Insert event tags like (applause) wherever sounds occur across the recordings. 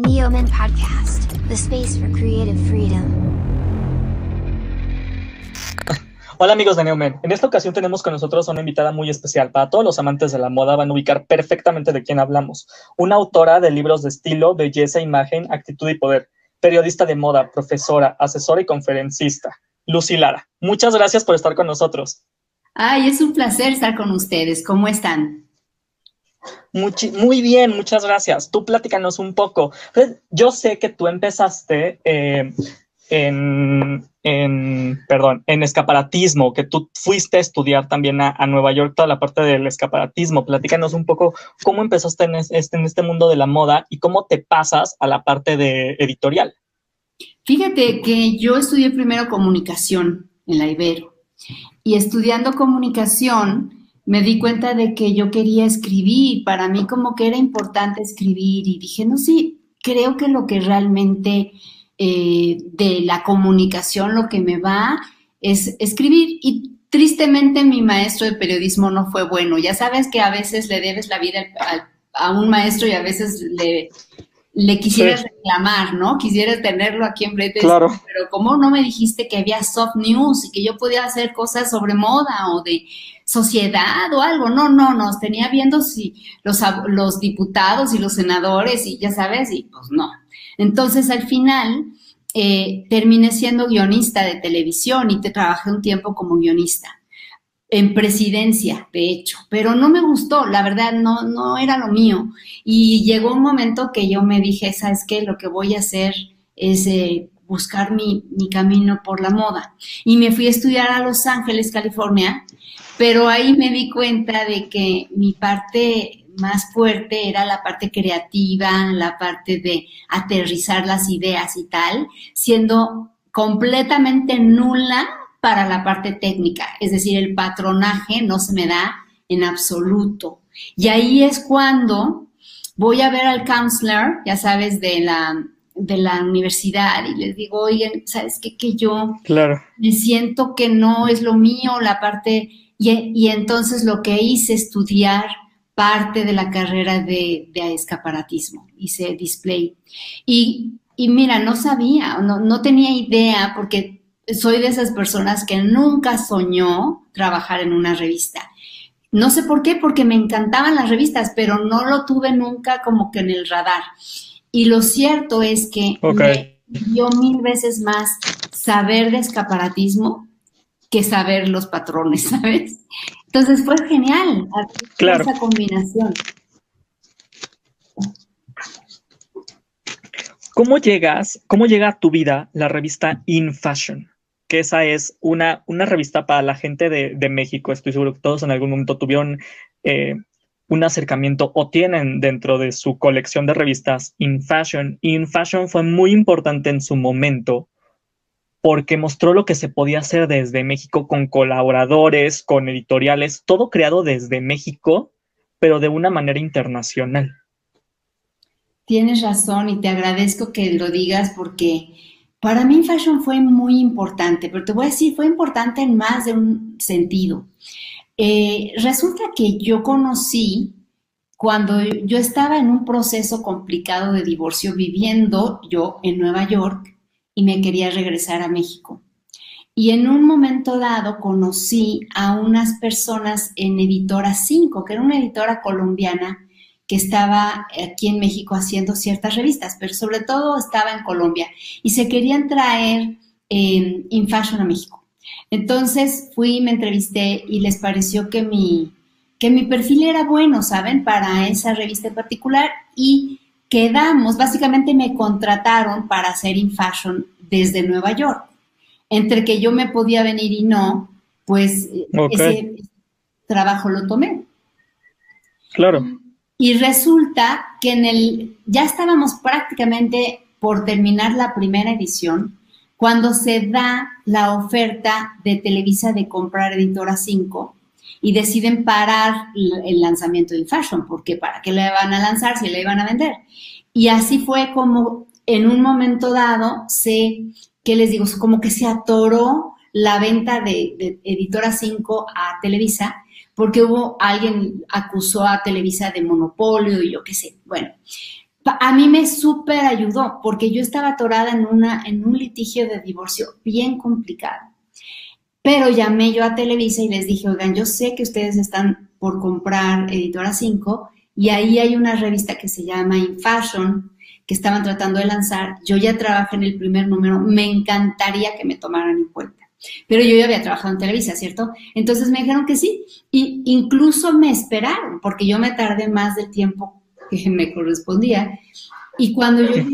Neoman Podcast, the space for creative freedom. Hola amigos de Neomen, en esta ocasión tenemos con nosotros una invitada muy especial. Para todos los amantes de la moda van a ubicar perfectamente de quién hablamos. Una autora de libros de estilo, belleza, imagen, actitud y poder. Periodista de moda, profesora, asesora y conferencista. Lucy Lara, muchas gracias por estar con nosotros. Ay, es un placer estar con ustedes. ¿Cómo están? Muy bien, muchas gracias. Tú platícanos un poco. Pues, yo sé que tú empezaste eh, en, perdón, en escaparatismo, que tú fuiste a estudiar también a, Nueva York toda la parte del escaparatismo. Platícanos un poco cómo empezaste en este, en este mundo de la moda y cómo te pasas a la parte de editorial. Fíjate que yo estudié primero comunicación en la Ibero y estudiando comunicación me di cuenta de que yo quería escribir, para mí como que era importante escribir y dije, no, sí, creo que lo que realmente eh, de la comunicación, lo que me va es escribir y tristemente mi maestro de periodismo no fue bueno. Ya sabes que a veces le debes la vida a un maestro y a veces le, le quisieras reclamar, ¿no? Quisieras tenerlo aquí en frente. Claro. Pero ¿cómo no me dijiste que había soft news y que yo podía hacer cosas sobre moda o de sociedad o algo? No, no, nos tenía viendo si los, los diputados y los senadores y ya sabes, y pues no. Entonces al final eh, terminé siendo guionista de televisión y te trabajé un tiempo como guionista en presidencia, de hecho, pero no me gustó, la verdad, no, no era lo mío. Y llegó un momento que yo me dije, ¿sabes qué? Lo que voy a hacer es eh, buscar mi, mi, camino por la moda. Y me fui a estudiar a Los Ángeles, California, pero ahí me di cuenta de que mi parte más fuerte era la parte creativa, la parte de aterrizar las ideas y tal, siendo completamente nula para la parte técnica, es decir, el patronaje no se me da en absoluto. Y ahí es cuando voy a ver al counselor, ya sabes, de la, de la universidad y les digo, oigan, ¿sabes qué? Que yo claro. me siento que no es lo mío, la parte, y, y entonces lo que hice estudiar parte de la carrera de, de escaparatismo, hice display. Y, y mira, no sabía, no, no tenía idea, porque soy de esas personas que nunca soñó trabajar en una revista. No sé por qué, porque me encantaban las revistas, pero no lo tuve nunca como que en el radar. Y lo cierto es que me dio mil veces más saber de escaparatismo que saber los patrones, (laughs) ¿sabes? Entonces fue genial claro. esa combinación. ¿Cómo llegas, cómo llega a tu vida la revista In Fashion? Que esa es una, una revista para la gente de, México. Estoy seguro que todos en algún momento tuvieron eh, un acercamiento o tienen dentro de su colección de revistas In Fashion. In Fashion fue muy importante en su momento porque mostró lo que se podía hacer desde México con colaboradores, con editoriales, todo creado desde México, pero de una manera internacional. Tienes razón y te agradezco que lo digas porque para mí fashion fue muy importante, pero te voy a decir, fue importante en más de un sentido. Eh, resulta que yo conocí cuando yo estaba en un proceso complicado de divorcio viviendo yo en Nueva York y me quería regresar a México. Y en un momento dado conocí a unas personas en Editora 5, que era una editora colombiana que estaba aquí en México haciendo ciertas revistas, pero sobre todo estaba en Colombia y se querían traer eh, In Fashion a México. Entonces fui, me entrevisté y les pareció que mi, que mi perfil era bueno, ¿saben? Para esa revista en particular y quedamos, básicamente me contrataron para hacer In Fashion desde Nueva York. Entre que yo me podía venir y no, pues ese trabajo lo tomé. Claro. Y resulta que en el, ya estábamos prácticamente por terminar la primera edición, cuando se da la oferta de Televisa de comprar Editora 5 y deciden parar el lanzamiento de Fashion, porque ¿para qué le van a lanzar si le iban a vender? Y así fue como en un momento dado se, ¿qué les digo? Como que se atoró la venta de, de Editora 5 a Televisa porque hubo alguien acusó a Televisa de monopolio y yo qué sé. Bueno, a mí me súper ayudó porque yo estaba atorada en, una, en un litigio de divorcio bien complicado. Pero llamé yo a Televisa y les dije, oigan, yo sé que ustedes están por comprar Editora 5 y ahí hay una revista que se llama In Fashion que estaban tratando de lanzar. Yo ya trabajé en el primer número, me encantaría que me tomaran en cuenta. Pero yo ya había trabajado en Televisa, ¿cierto? Entonces me dijeron que sí. Y incluso me esperaron, porque yo me tardé más del tiempo que me correspondía. Y cuando yo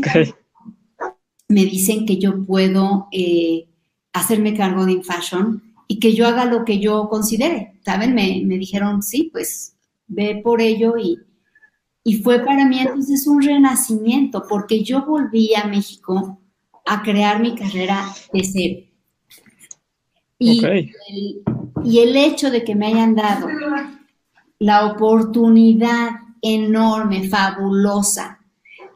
me dicen que yo puedo eh, hacerme cargo de InFashion y que yo haga lo que yo considere, ¿saben? Me, me dijeron, sí, pues ve por ello y, y fue para mí entonces un renacimiento, porque yo volví a México a crear mi carrera de cero. Y, el, y el hecho de que me hayan dado la oportunidad enorme, fabulosa,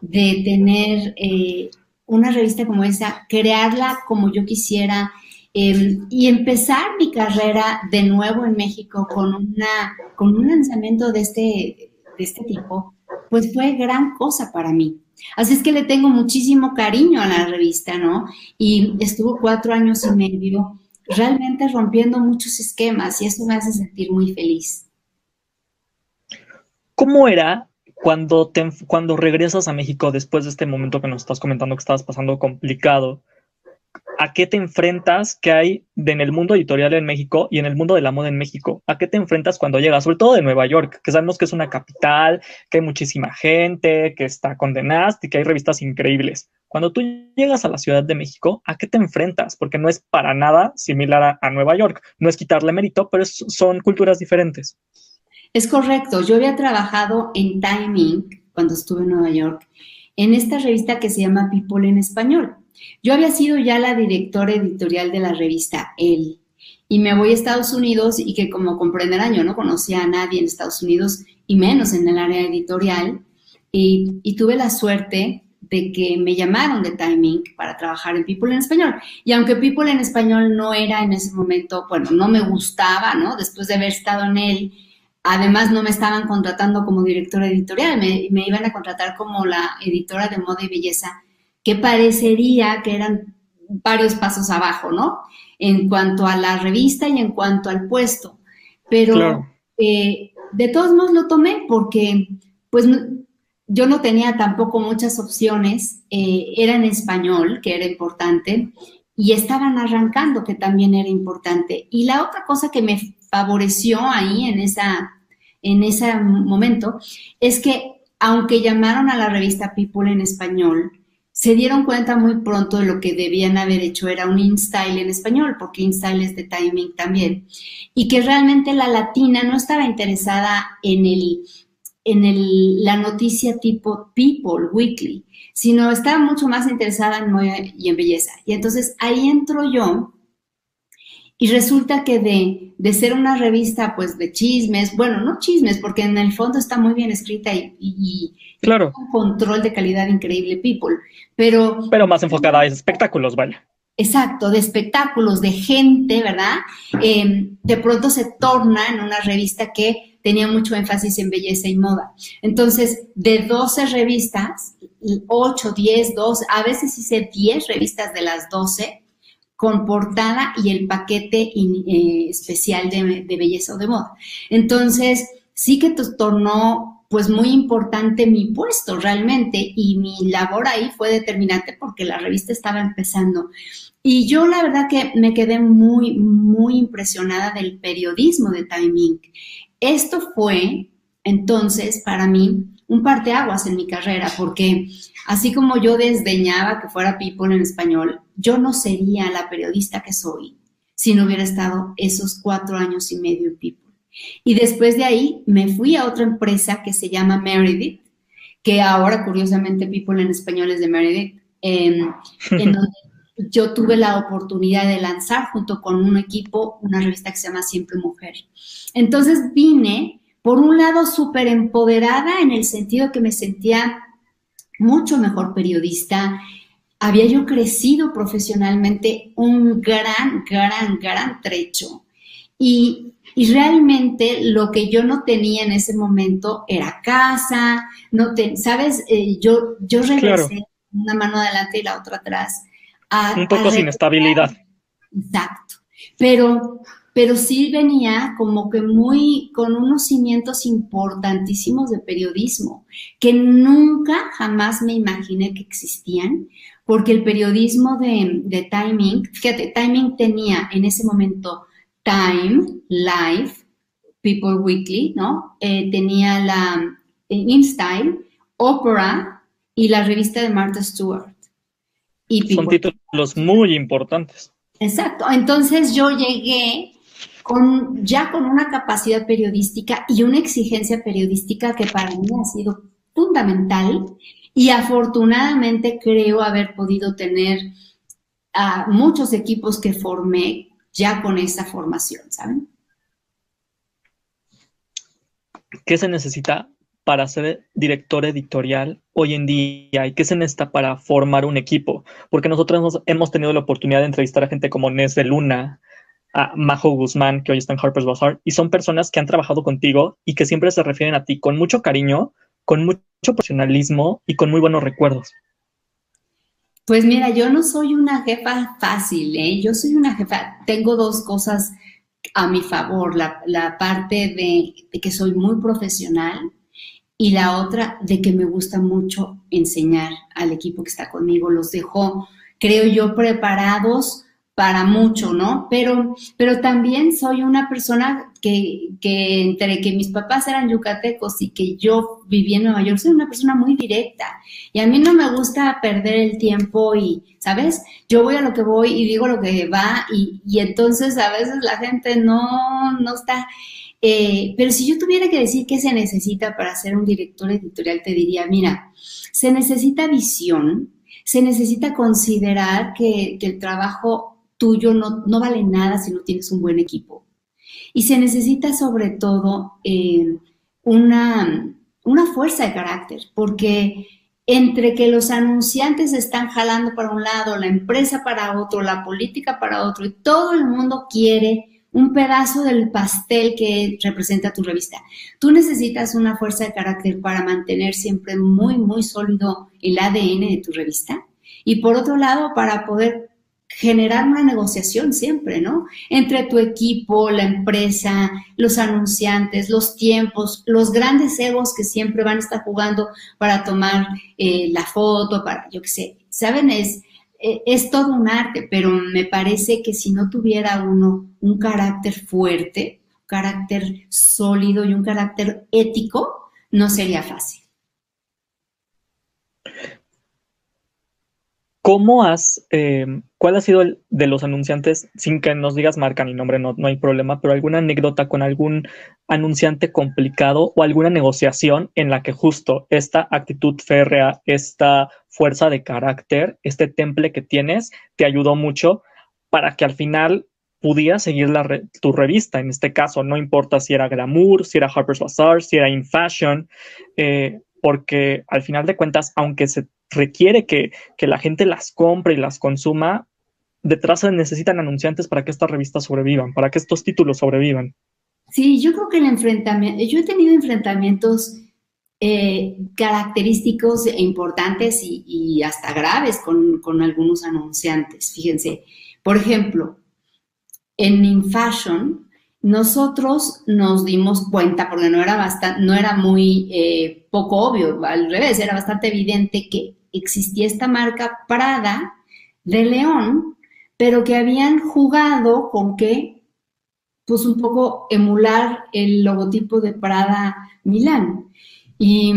de tener eh, una revista como esa, crearla como yo quisiera em, y empezar mi carrera de nuevo en México con, una, con un lanzamiento de este, de este tipo, pues fue gran cosa para mí. Así es que le tengo muchísimo cariño a la revista, ¿no? Y estuvo cuatro años y medio realmente rompiendo muchos esquemas y eso me hace sentir muy feliz. ¿Cómo era cuando, te, cuando regresas a México después de este momento que nos estás comentando que estabas pasando complicado? ¿A qué te enfrentas que hay en el mundo editorial en México y en el mundo de la moda en México? ¿A qué te enfrentas cuando llegas, sobre todo de Nueva York, que sabemos que es una capital, que hay muchísima gente, que está condenada y que hay revistas increíbles? Cuando tú llegas a la Ciudad de México, ¿a qué te enfrentas? Porque no es para nada similar a, Nueva York. No es quitarle mérito, pero son culturas diferentes. Es correcto. Yo había trabajado en Timing cuando estuve en Nueva York, en esta revista que se llama People en Español. Yo había sido ya la directora editorial de la revista El y me voy a Estados Unidos y que como comprenderán yo no conocía a nadie en Estados Unidos y menos en el área editorial y, y tuve la suerte de que me llamaron de Timing para trabajar en People en Español. Y aunque People en Español no era en ese momento, bueno, no me gustaba, ¿no? Después de haber estado en él, además no me estaban contratando como directora editorial, me, me iban a contratar como la editora de moda y belleza, que parecería que eran varios pasos abajo, ¿no? En cuanto a la revista y en cuanto al puesto. Pero eh, de todos modos lo tomé porque, pues, yo no tenía tampoco muchas opciones, eh, era en español, que era importante, y estaban arrancando, que también era importante. Y la otra cosa que me favoreció ahí en, esa, en ese momento es que, aunque llamaron a la revista People en español, se dieron cuenta muy pronto de lo que debían haber hecho era un InStyle en español, porque InStyle es de timing también, y que realmente la latina no estaba interesada en el en el, la noticia tipo People Weekly, sino estaba mucho más interesada en moda y en belleza. Y entonces ahí entro yo y resulta que de, de, ser una revista pues de chismes, bueno, no chismes, porque en el fondo está muy bien escrita y, y, claro. un control de calidad increíble People, pero... Pero más enfocada a espectáculos, vaya. Exacto, de espectáculos, de gente, ¿verdad? Eh, de pronto se torna en una revista que tenía mucho énfasis en belleza y moda. Entonces, de 12 revistas, 8, 10, 12, a veces hice 10 revistas de las 12 con portada y el paquete eh, especial de, de, belleza o de moda. Entonces, sí que tornó pues muy importante mi puesto realmente y mi labor ahí fue determinante porque la revista estaba empezando. Y yo la verdad que me quedé muy, muy impresionada del periodismo de Timing. Esto fue entonces para mí un parteaguas en mi carrera, porque así como yo desdeñaba que fuera People en español, yo no sería la periodista que soy si no hubiera estado esos cuatro años y medio en People. Y después de ahí me fui a otra empresa que se llama Meredith, que ahora curiosamente People en español es de Meredith, en (laughs) donde yo tuve la oportunidad de lanzar junto con un equipo una revista que se llama Siempre Mujer. Entonces vine, por un lado, súper empoderada en el sentido que me sentía mucho mejor periodista. Había yo crecido profesionalmente un gran, gran, gran trecho. Y Y realmente lo que yo no tenía en ese momento era casa, no te, sabes, eh, yo, yo regresé una mano adelante y la otra atrás. Un poco sin estabilidad. Exacto. Pero, pero sí venía como que muy con unos cimientos importantísimos de periodismo, que nunca jamás me imaginé que existían, porque el periodismo de, de Timing, fíjate, Timing tenía en ese momento Time, Life, People Weekly, ¿no? Eh, tenía la eh, InStyle, Opera y la revista de Martha Stewart. Y Son títulos muy importantes. Exacto. Entonces yo llegué con, ya con una capacidad periodística y una exigencia periodística que para mí ha sido fundamental y afortunadamente creo haber podido tener a muchos equipos que formé ya con esa formación, ¿saben? ¿Qué se necesita para ser director editorial hoy en día y qué se necesita para formar un equipo? Porque nosotros hemos tenido la oportunidad de entrevistar a gente como Nes de Luna, a Majo Guzmán, que hoy está en Harper's Bazaar, y son personas que han trabajado contigo y que siempre se refieren a ti con mucho cariño, con mucho profesionalismo y con muy buenos recuerdos. Pues mira, yo no soy una jefa fácil, ¿eh? Yo soy una jefa, tengo dos cosas a mi favor, la, parte de, que soy muy profesional y la otra de que me gusta mucho enseñar al equipo que está conmigo, los dejo, creo yo, preparados para mucho, ¿no? Pero, pero también soy una persona que, que, entre que mis papás eran yucatecos y que yo viví en Nueva York, soy una persona muy directa. Y a mí no me gusta perder el tiempo y, ¿sabes? Yo voy a lo que voy y digo lo que va y, y entonces a veces la gente no, no está... Eh, pero si yo tuviera que decir qué se necesita para ser un director editorial, te diría, mira, se necesita visión, se necesita considerar que, que el trabajo tuyo no, no vale nada si no tienes un buen equipo. Y se necesita sobre todo eh, una, una fuerza de carácter, porque entre que los anunciantes están jalando para un lado, la empresa para otro, la política para otro, y todo el mundo quiere un pedazo del pastel que representa tu revista. Tú necesitas una fuerza de carácter para mantener siempre muy, muy sólido el ADN de tu revista. Y por otro lado, para poder generar una negociación siempre, ¿no? Entre tu equipo, la empresa, los anunciantes, los tiempos, los grandes egos que siempre van a estar jugando para tomar eh, la foto, para, yo qué sé, ¿saben? Es, es todo un arte, pero me parece que si no tuviera uno un carácter fuerte, un carácter sólido y un carácter ético, no sería fácil. ¿Cómo has, eh, cuál ha sido el de los anunciantes, sin que nos digas marca ni nombre, no, no hay problema, pero alguna anécdota con algún anunciante complicado o alguna negociación en la que justo esta actitud férrea, esta fuerza de carácter, este temple que tienes, te ayudó mucho para que al final pudieras seguir la tu revista, en este caso, no importa si era Glamour, si era Harper's Bazaar, si era In Fashion, eh, porque al final de cuentas, aunque se requiere que, la gente las compre y las consuma, detrás se necesitan anunciantes para que estas revistas sobrevivan, para que estos títulos sobrevivan. Sí, yo creo que el enfrentamiento, yo he tenido enfrentamientos eh, característicos e importantes y, hasta graves con, con, algunos anunciantes. Fíjense, por ejemplo, en InFashion, nosotros nos dimos cuenta, porque no era, bastante, no era muy eh, poco obvio, al revés, era bastante evidente que existía esta marca Prada de León, pero que habían jugado con que, pues un poco emular el logotipo de Prada Milán. Y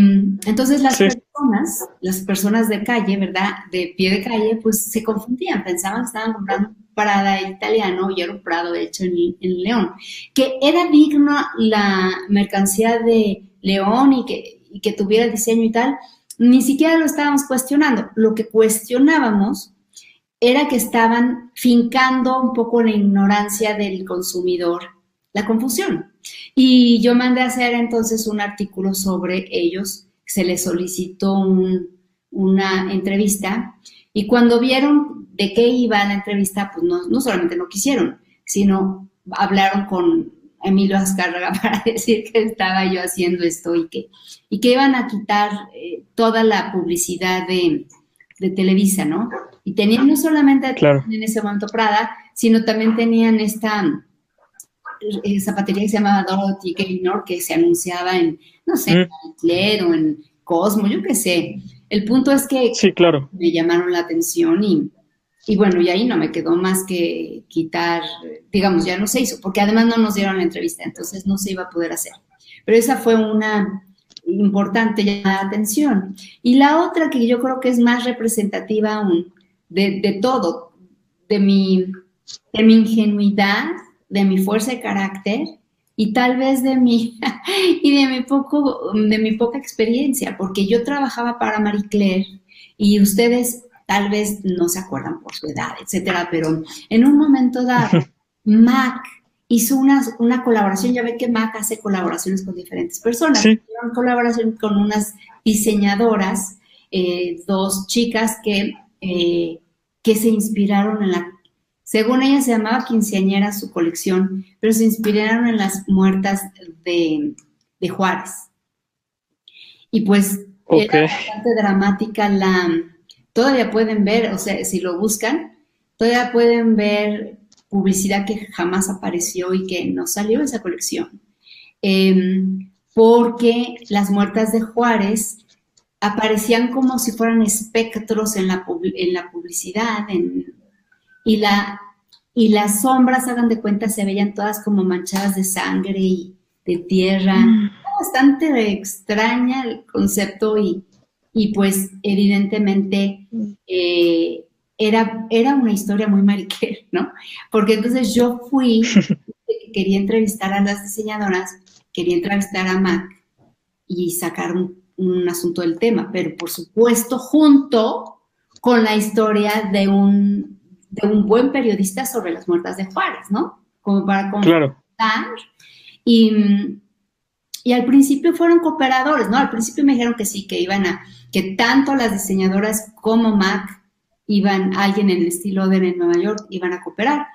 entonces las personas, las personas de calle, ¿verdad? De pie de calle, pues se confundían, pensaban que estaban comprando Prada italiano y era un Prado hecho en, en León. Que era digna la mercancía de León y que, y que tuviera el diseño y tal, ni siquiera lo estábamos cuestionando. Lo que cuestionábamos era que estaban fincando un poco la ignorancia del consumidor, la confusión. Y yo mandé a hacer entonces un artículo sobre ellos, se les solicitó una entrevista y cuando vieron de qué iba la entrevista, pues no, no solamente no quisieron, sino hablaron con Emilio Azcárraga (laughs) para decir que estaba yo haciendo esto y que, y que iban a quitar eh, toda la publicidad de, de, Televisa, ¿no? Y tenían no solamente en ese momento Prada, sino también tenían esta eh, zapatería que se llamaba Dorothy Gaynor, que se anunciaba en, no sé, mm. en o en Cosmo, yo qué sé. El punto es que sí, claro. me llamaron la atención y, y bueno, y ahí no me quedó más que quitar, digamos, ya no se hizo, porque además no nos dieron la entrevista, entonces no se iba a poder hacer. Pero esa fue una importante llamada de atención. Y la otra que yo creo que es más representativa aún de, de todo, de mi, de mi ingenuidad, de mi fuerza de carácter y tal vez de mi (laughs) y de mi poco de mi poca experiencia, porque yo trabajaba para Marie Claire y ustedes tal vez no se acuerdan por su edad, etcétera, pero en un momento dado, (laughs) Mac hizo una, una colaboración, ya ve que Mac hace colaboraciones con diferentes personas, sí. una colaboración con unas diseñadoras, eh, dos chicas que, eh, que se inspiraron en la, según ella se llamaba quinceañera su colección, pero se inspiraron en las muertas de, de Juárez. Y pues era bastante dramática la, todavía pueden ver, o sea, si lo buscan, todavía pueden ver publicidad que jamás apareció y que no salió de esa colección. Em, porque las muertas de Juárez aparecían como si fueran espectros en la, en la publicidad y, la, y las sombras, hagan de cuenta, se veían todas como manchadas de sangre y de tierra. Mm. Bastante extraña el concepto y, y pues evidentemente eh, era, era una historia muy mariquera, ¿no? Porque entonces yo fui, (laughs) quería entrevistar a las diseñadoras, quería entrevistar a Mac y sacar un, asunto del tema, pero por supuesto junto con la historia de un, de un buen periodista sobre las muertas de Juárez, ¿no? Como para contar. Y, y al principio fueron cooperadores, ¿no? Al principio me dijeron que sí, que iban a, que tanto las diseñadoras como Mac iban, alguien en el estilo de Nueva York, iban a cooperar.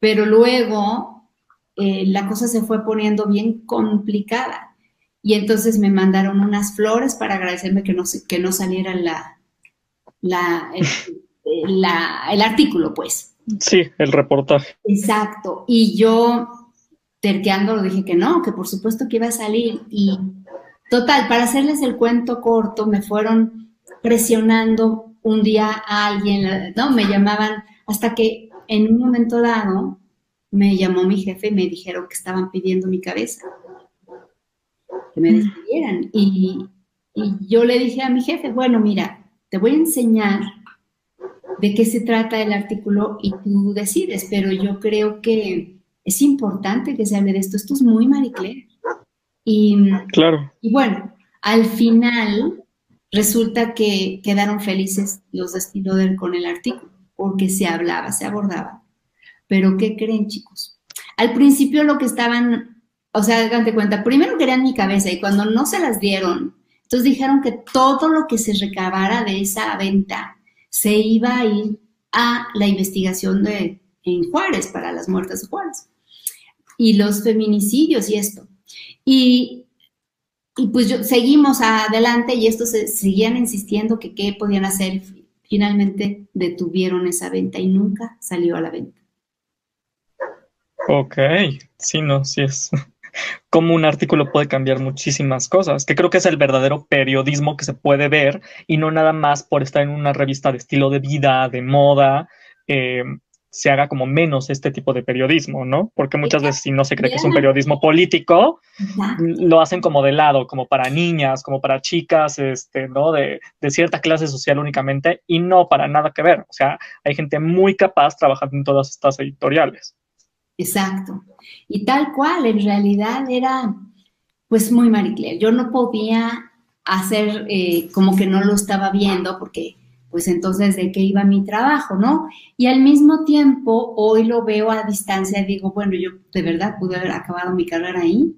Pero luego eh, la cosa se fue poniendo bien complicada. Y entonces me mandaron unas flores para agradecerme que no, que no saliera la, la, el artículo, pues. Sí, el reportaje. Exacto. Y yo terqueando dije que no, que por supuesto que iba a salir. Y total, para hacerles el cuento corto, me fueron presionando un día a alguien, ¿no? Me llamaban hasta que en un momento dado me llamó mi jefe y me dijeron que estaban pidiendo mi cabeza, que me mm. despidieran. Y, y yo le dije a mi jefe, bueno, mira, te voy a enseñar de qué se trata el artículo y tú decides, pero yo creo que es importante que se hable de esto. Esto es muy Marie Y, claro. y bueno, al final resulta que quedaron felices los de con el artículo, porque se hablaba, se abordaba. Pero ¿qué creen, chicos? Al principio lo que estaban, o sea, de cuenta, primero querían mi cabeza y cuando no se las dieron, entonces dijeron que todo lo que se recabara de esa venta se iba a ir a la investigación de en Juárez para las muertes de Juárez y los feminicidios y esto. Y, y pues yo, seguimos adelante y estos se, seguían insistiendo que qué podían hacer. Finalmente detuvieron esa venta y nunca salió a la venta. Ok, sí, no, sí es (laughs) como un artículo puede cambiar muchísimas cosas, que creo que es el verdadero periodismo que se puede ver y no nada más por estar en una revista de estilo de vida, de moda, eh, se haga como menos este tipo de periodismo, ¿no? Porque muchas veces si no se cree que es un periodismo político, lo hacen como de lado, como para niñas, como para chicas, este, ¿no? De, de, cierta clase social únicamente y no para nada que ver. O sea, hay gente muy capaz trabajando en todas estas editoriales. Exacto. Y tal cual, en realidad era pues muy Marie Yo no podía hacer eh, como que no lo estaba viendo porque pues entonces de qué iba mi trabajo, ¿no? Y al mismo tiempo, hoy lo veo a distancia y digo, bueno, yo de verdad pude haber acabado mi carrera ahí,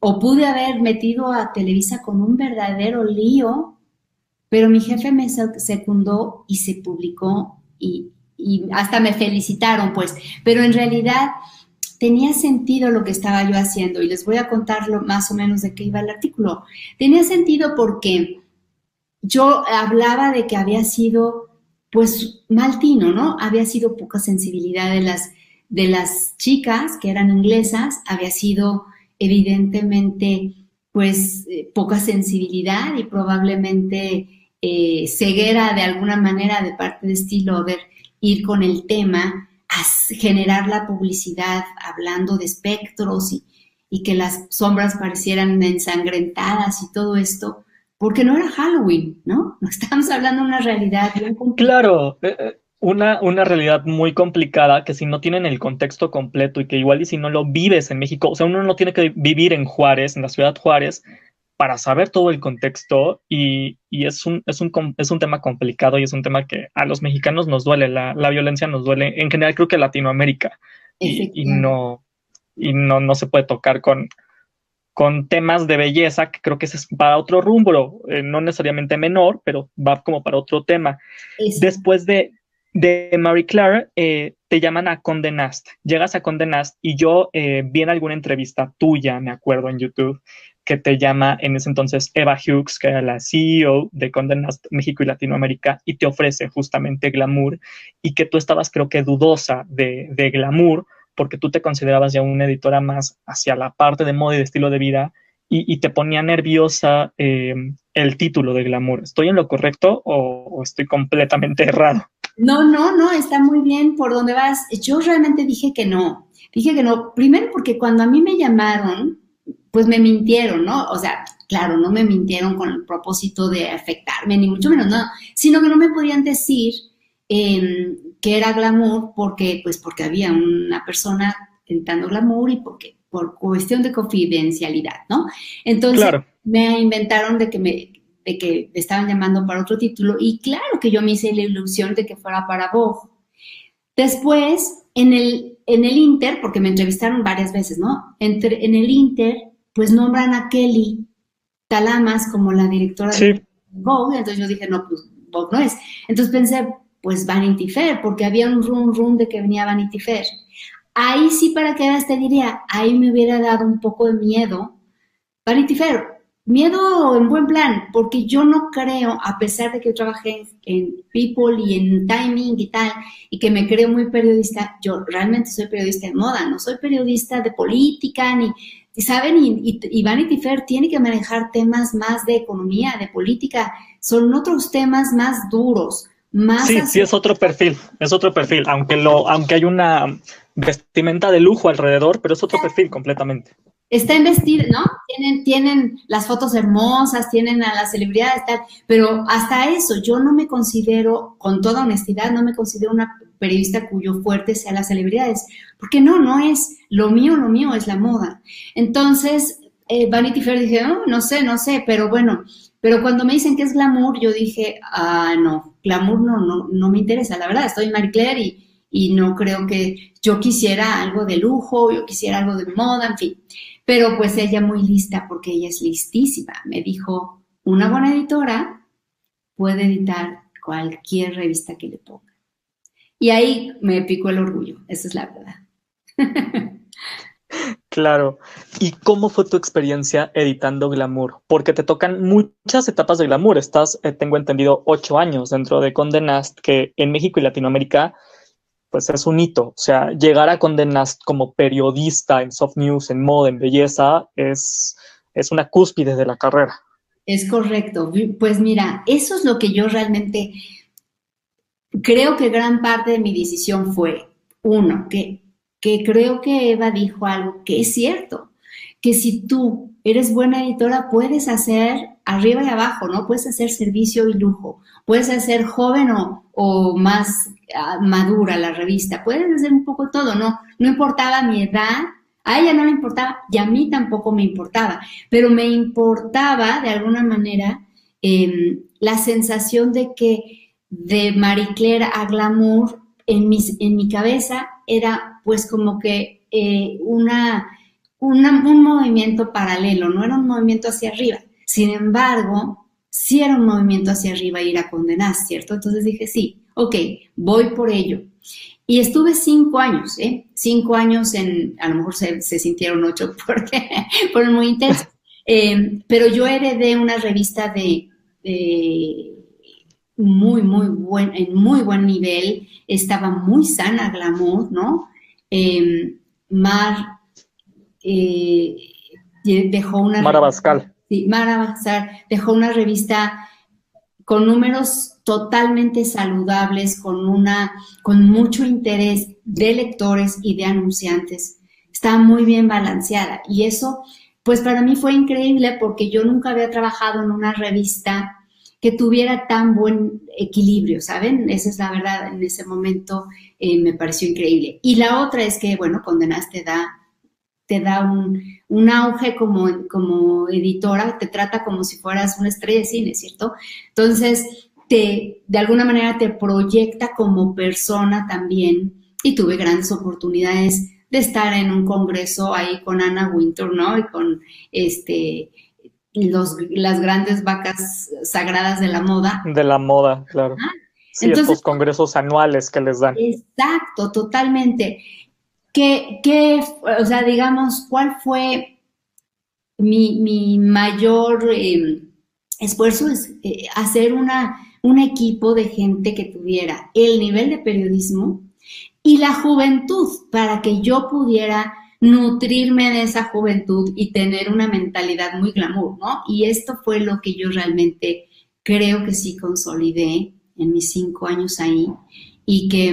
o pude haber metido a Televisa con un verdadero lío, pero mi jefe me secundó y se publicó y, hasta me felicitaron, pues, pero en realidad tenía sentido lo que estaba yo haciendo y les voy a contar más o menos de qué iba el artículo. Tenía sentido porque yo hablaba de que había sido, pues, maltino, ¿no? Había sido poca sensibilidad de las, de las chicas que eran inglesas, había sido evidentemente, pues, eh, poca sensibilidad y probablemente eh, ceguera de alguna manera de parte de Stilover ir con el tema a generar la publicidad hablando de espectros y, y que las sombras parecieran ensangrentadas y todo esto, porque no era Halloween, ¿no? (laughs) No estamos hablando de una realidad Claro, eh, eh, una, una realidad muy complicada que si no tienen el contexto completo y que igual y si no lo vives en México, o sea, uno no tiene que vivir en Juárez, en la ciudad Juárez, para saber todo el contexto y, y es, un, es, un, es un tema complicado y es un tema que a los mexicanos nos duele, la, la violencia nos duele, en general creo que Latinoamérica y, y, no, y no, no se puede tocar con, con temas de belleza, que creo que es para otro rumbo, eh, no necesariamente menor, pero va como para otro tema. Después de, de Marie Claire, eh, te llaman a Condenast, llegas a Condenast y yo eh, vi en alguna entrevista tuya, me acuerdo en YouTube, que te llama en ese entonces Eva Hughes, que era la CEO de Condenast México y Latinoamérica, y te ofrece justamente glamour, y que tú estabas creo que dudosa de, de glamour, porque tú te considerabas ya una editora más hacia la parte de moda y de estilo de vida y, te ponía nerviosa eh, el título de glamour. ¿Estoy en lo correcto o, estoy completamente errado? No, no, no, está muy bien por dónde vas. Yo realmente dije que no. Dije que no, primero porque cuando a mí me llamaron, pues me mintieron, ¿no? O sea, claro, no me mintieron con el propósito de afectarme, ni mucho menos, no, sino que no me podían decir eh, que era glamour porque, pues porque había una persona editando glamour y porque, por cuestión de confidencialidad, ¿no? Entonces me inventaron de que me, de que me estaban llamando para otro título y claro que yo me hice la ilusión de que fuera para Vogue. Después, en el, en el Inter, porque me entrevistaron varias veces, ¿no? Entre, en el Inter, pues nombran a Kelly Talamas como la directora de Vogue, entonces yo dije, no, pues Vogue no es. Entonces pensé, pues Vanity Fair, porque había un run run de que venía Vanity Fair. Ahí sí, para que te diría, ahí me hubiera dado un poco de miedo. Vanity Fair, miedo en buen plan, porque yo no creo, a pesar de que yo trabajé en People y en Timing y tal, y que me creo muy periodista, yo realmente soy periodista de moda, no soy periodista de política, ni, ¿saben? Y, Vanity Fair tiene que manejar temas más de economía, de política, son otros temas más duros sí, sí es otro perfil, es otro perfil, aunque lo, aunque hay una vestimenta de lujo alrededor, pero es otro perfil completamente. Está investido, ¿no? Tienen, tienen las fotos hermosas, tienen a las celebridades, tal, pero hasta eso, yo no me considero, con toda honestidad, no me considero una periodista cuyo fuerte sea las celebridades, porque no, no es, lo mío, lo mío es la moda. Entonces, eh, Vanity Fair dije, oh, no sé, no sé, pero bueno, pero cuando me dicen que es glamour, yo dije, ah, no, glamour no, no, no me interesa. La verdad, estoy Marie Claire y, y no creo que yo quisiera algo de lujo, yo quisiera algo de moda, en fin. Pero pues ella muy lista, porque ella es listísima. Me dijo, una buena editora puede editar cualquier revista que le ponga. Y ahí me picó el orgullo, esa es la verdad. (laughs) Claro. ¿Y cómo fue tu experiencia editando Glamour? Porque te tocan muchas etapas de Glamour. Estás, eh, tengo entendido, ocho años dentro de Condenast, que en México y Latinoamérica, pues es un hito. O sea, llegar a Condenast como periodista en soft news, en moda, en belleza, es, es una cúspide de la carrera. Es correcto. Pues mira, eso es lo que yo realmente creo que gran parte de mi decisión fue, uno, que que creo que Eva dijo algo que es cierto, que si tú eres buena editora, puedes hacer arriba y abajo, ¿no? Puedes hacer servicio y lujo, puedes hacer joven o, más ah, madura la revista, puedes hacer un poco todo, ¿no? No importaba mi edad, a ella no le importaba y a mí tampoco me importaba, pero me importaba de alguna manera em, la sensación de que de Marie Claire a Glamour en, mis, en mi cabeza era pues como que eh, una, un movimiento paralelo, no era un movimiento hacia arriba. Sin embargo, sí era un movimiento hacia arriba ir a condenar, ¿cierto? Entonces dije, sí, ok, voy por ello. Y estuve cinco años, ¿eh? Cinco años en, a lo mejor se, sintieron ocho (laughs) porque fueron muy intensos. (laughs) Eh, pero yo heredé una revista de, muy, muy buen, en muy buen nivel, estaba muy sana Glamour, ¿no? Eh, Mar eh, dejó una... Mara Bascal. Sí, Mara Bascal dejó una revista con números totalmente saludables, con una, con mucho interés de lectores y de anunciantes. Está muy bien balanceada y eso, pues para mí fue increíble porque yo nunca había trabajado en una revista que tuviera tan buen equilibrio, ¿saben? Esa es la verdad, en ese momento eh, me pareció increíble. Y la otra es que, bueno, Condenas te da, te da un, un, auge como, como editora, te trata como si fueras una estrella de cine, ¿cierto? Entonces, te, de alguna manera te proyecta como persona también y tuve grandes oportunidades de estar en un congreso ahí con Ana Winter, ¿no? Y con este los, las grandes vacas sagradas de la moda. De la moda, claro. Sí, estos congresos anuales que les dan. Exacto, totalmente. ¿Qué, qué o sea, digamos, cuál fue mi, mayor em, esfuerzo? Es eh, hacer una, un equipo de gente que tuviera el nivel de periodismo y la juventud para que yo pudiera nutrirme de esa juventud y tener una mentalidad muy glamour, ¿no? Y esto fue lo que yo realmente creo que sí consolidé en mis cinco años ahí y que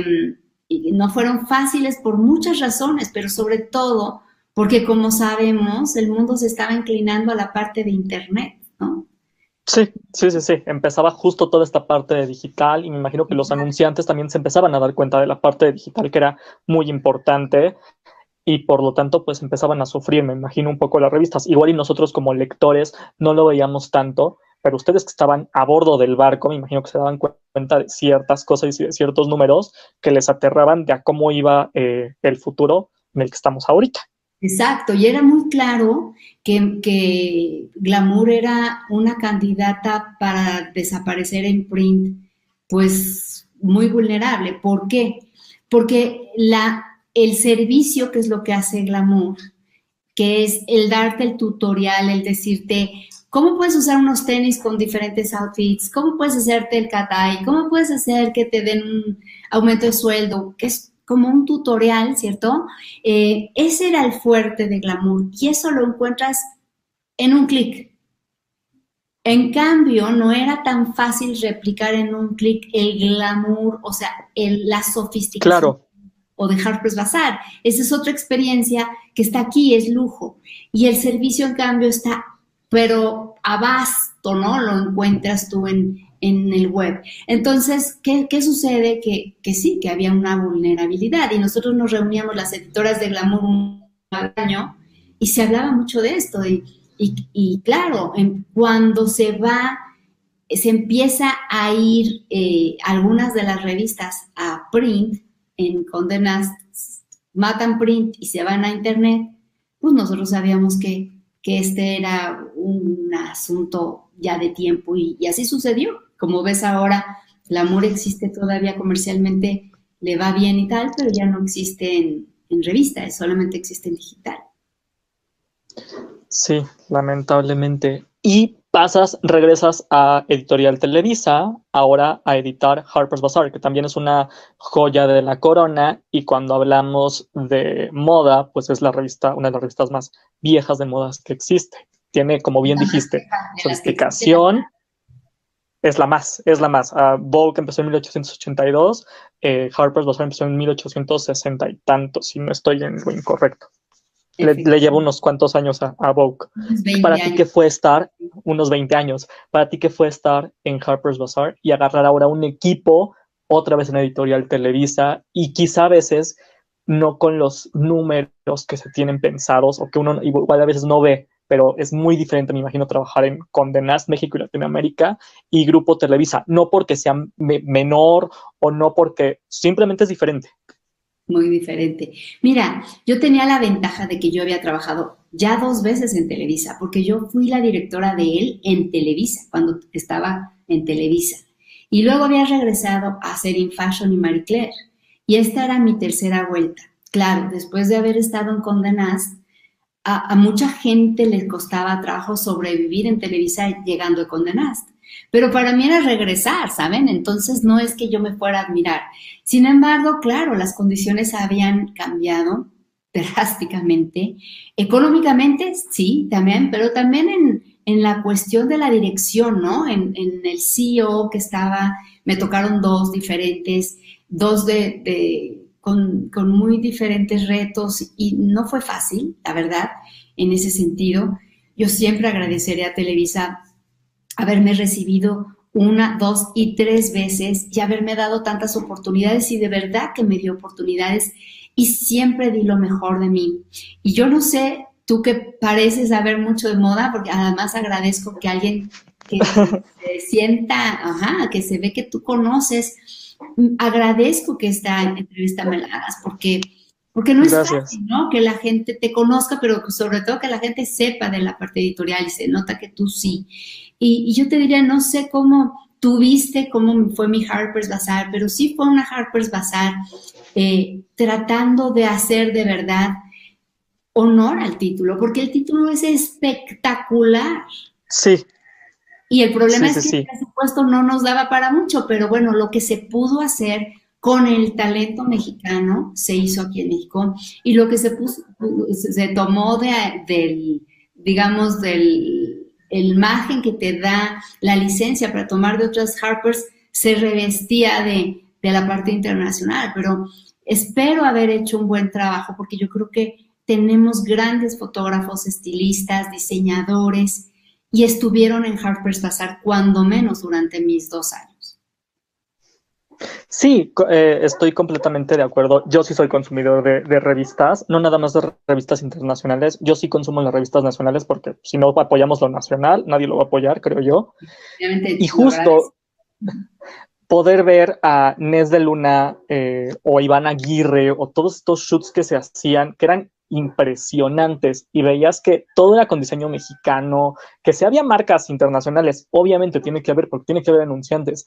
mm, no fueron fáciles por muchas razones, pero sobre todo porque como sabemos, el mundo se estaba inclinando a la parte de Internet, ¿no? Sí, sí, sí, sí. Empezaba justo toda esta parte de digital y me imagino que los anunciantes también se empezaban a dar cuenta de la parte de digital que era muy importante y por lo tanto pues empezaban a sufrir, me imagino un poco las revistas. Igual y nosotros como lectores no lo veíamos tanto, pero ustedes que estaban a bordo del barco, me imagino que se daban cuenta de ciertas cosas y de ciertos números que les aterraban de cómo iba eh, el futuro en el que estamos ahorita. Exacto, y era muy claro que, que Glamour era una candidata para desaparecer en print, pues muy vulnerable. ¿Por qué? Porque la el servicio, que es lo que hace Glamour, que es el darte el tutorial, el decirte cómo puedes usar unos tenis con diferentes outfits, cómo puedes hacerte el katai, cómo puedes hacer que te den un aumento de sueldo, que es como un tutorial, ¿cierto? Eh, ese era el fuerte de Glamour y eso lo encuentras en un clic. En cambio, no era tan fácil replicar en un clic el glamour, o sea, la sofisticación. Claro o de Harper's Bazaar. Esa es otra experiencia que está aquí, es lujo. Y el servicio, en cambio, está, pero abasto, ¿no? Lo encuentras tú en, el web. Entonces, ¿qué, sucede? Que, que, sí, que había una vulnerabilidad y nosotros nos reuníamos las editoras de Glamour un año y se hablaba mucho de esto. Y, claro, cuando se va, se empieza a ir eh, algunas de las revistas a print, en condenas matan print y se van a internet, pues nosotros sabíamos que, este era un asunto ya de tiempo y, así sucedió. Como ves ahora, el amor existe todavía comercialmente, le va bien y tal, pero ya no existe en, en revista, solamente existe en digital. Sí, lamentablemente. Y pasas, regresas a Editorial Televisa, ahora a editar Harper's Bazaar, que también es una joya de la corona. Y cuando hablamos de moda, pues es la revista, una de las revistas más viejas de modas que existe. Tiene, como bien dijiste, sofisticación. Es la más, es la más. Uh, Vogue empezó en 1882, eh, Harper's Bazaar empezó en 1860 y tanto, si no estoy en lo incorrecto. Le, lleva unos cuantos años a, Vogue. Para ti, ¿qué fue estar? Unos 20 años. Para ti, ¿qué fue estar en Harper's Bazaar y agarrar ahora un equipo, otra vez en Editorial Televisa, y quizá a veces no con los números que se tienen pensados o que uno igual a veces no ve, pero es muy diferente, me imagino, trabajar en Condenas México y Latinoamérica y Grupo Televisa, no porque sea menor o no porque simplemente es diferente muy diferente. Mira, yo tenía la ventaja de que yo había trabajado ya dos veces en Televisa, porque yo fui la directora de él en Televisa, cuando estaba en Televisa. Y luego había regresado a hacer In Fashion y Marie Claire. Y esta era mi tercera vuelta. Claro, después de haber estado en Condenast, a, mucha gente le costaba trabajo sobrevivir en Televisa llegando a Condenast. Pero para mí era regresar, ¿saben? Entonces no es que yo me fuera a admirar. Sin embargo, claro, las condiciones habían cambiado drásticamente. Económicamente, sí, también, pero también en, en la cuestión de la dirección, ¿no? En, en, el CEO que estaba, me tocaron dos diferentes, dos de, de con, con, muy diferentes retos y no fue fácil, la verdad, en ese sentido. Yo siempre agradeceré a Televisa haberme recibido una, dos y tres veces y haberme dado tantas oportunidades y de verdad que me dio oportunidades y siempre di lo mejor de mí. Y yo no sé, tú que pareces saber mucho de moda, porque además agradezco que alguien que (laughs) se sienta, ajá, que se ve que tú conoces, agradezco que esta entrevista me la hagas, porque, porque no es fácil, ¿no? Que la gente te conozca, pero sobre todo que la gente sepa de la parte editorial y se nota que tú sí. Y, yo te diría, no sé cómo tuviste, cómo fue mi Harper's Bazaar, pero sí fue una Harper's Bazaar eh, tratando de hacer de verdad honor al título, porque el título es espectacular. Sí. Y el problema es que el presupuesto no nos daba para mucho, pero bueno, lo que se pudo hacer con el talento mexicano se hizo aquí en México y lo que se puso, se tomó de, del, digamos, del el margen que te da la licencia para tomar de otras Harpers se revestía de, de la parte internacional, pero espero haber hecho un buen trabajo porque yo creo que tenemos grandes fotógrafos, estilistas, diseñadores y estuvieron en Harper's Bazaar cuando menos durante mis dos años. Sí, eh, estoy completamente de acuerdo. Yo sí soy consumidor de, revistas, no nada más de revistas internacionales. Yo sí consumo las revistas nacionales porque si no apoyamos lo nacional, nadie lo va a apoyar, creo yo. y justo (laughs) poder ver a Nes de Luna eh, o Iván Aguirre o todos estos shoots que se hacían, que eran impresionantes y veías que todo era con diseño mexicano, que si había marcas internacionales, obviamente tiene que haber, porque tiene que haber anunciantes,